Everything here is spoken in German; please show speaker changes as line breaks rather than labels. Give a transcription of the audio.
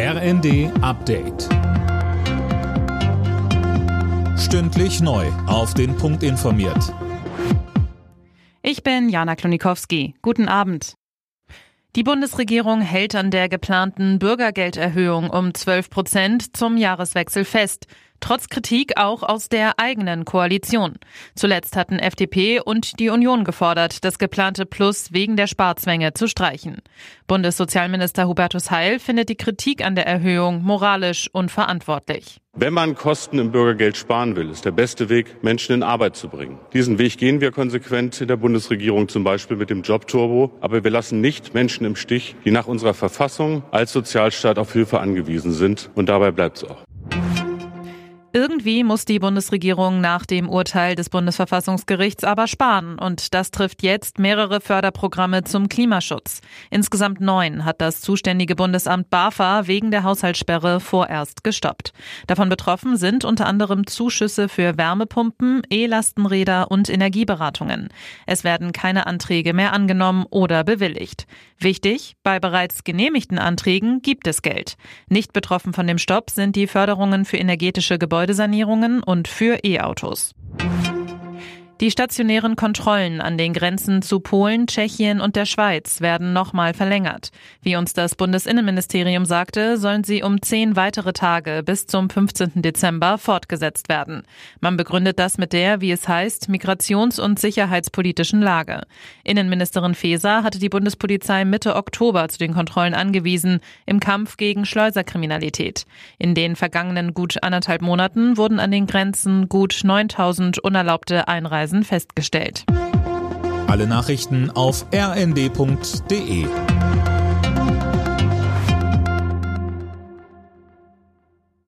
RND Update. Stündlich neu. Auf den Punkt informiert.
Ich bin Jana Klonikowski. Guten Abend. Die Bundesregierung hält an der geplanten Bürgergelderhöhung um 12 Prozent zum Jahreswechsel fest. Trotz Kritik auch aus der eigenen Koalition. Zuletzt hatten FDP und die Union gefordert, das geplante Plus wegen der Sparzwänge zu streichen. Bundessozialminister Hubertus Heil findet die Kritik an der Erhöhung moralisch unverantwortlich.
Wenn man Kosten im Bürgergeld sparen will, ist der beste Weg, Menschen in Arbeit zu bringen. Diesen Weg gehen wir konsequent in der Bundesregierung, zum Beispiel mit dem Jobturbo. Aber wir lassen nicht Menschen im Stich, die nach unserer Verfassung als Sozialstaat auf Hilfe angewiesen sind. Und dabei bleibt es auch.
Irgendwie muss die Bundesregierung nach dem Urteil des Bundesverfassungsgerichts aber sparen. Und das trifft jetzt mehrere Förderprogramme zum Klimaschutz. Insgesamt neun hat das zuständige Bundesamt BAFA wegen der Haushaltssperre vorerst gestoppt. Davon betroffen sind unter anderem Zuschüsse für Wärmepumpen, E-Lastenräder und Energieberatungen. Es werden keine Anträge mehr angenommen oder bewilligt. Wichtig, bei bereits genehmigten Anträgen gibt es Geld. Nicht betroffen von dem Stopp sind die Förderungen für energetische Gebäude Gebäudesanierungen und für E-Autos. Die stationären Kontrollen an den Grenzen zu Polen, Tschechien und der Schweiz werden nochmal verlängert. Wie uns das Bundesinnenministerium sagte, sollen sie um zehn weitere Tage bis zum 15. Dezember fortgesetzt werden. Man begründet das mit der, wie es heißt, migrations- und sicherheitspolitischen Lage. Innenministerin Faeser hatte die Bundespolizei Mitte Oktober zu den Kontrollen angewiesen im Kampf gegen Schleuserkriminalität. In den vergangenen gut anderthalb Monaten wurden an den Grenzen gut 9000 unerlaubte Einreisen Preisen festgestellt.
Alle Nachrichten auf rnd.de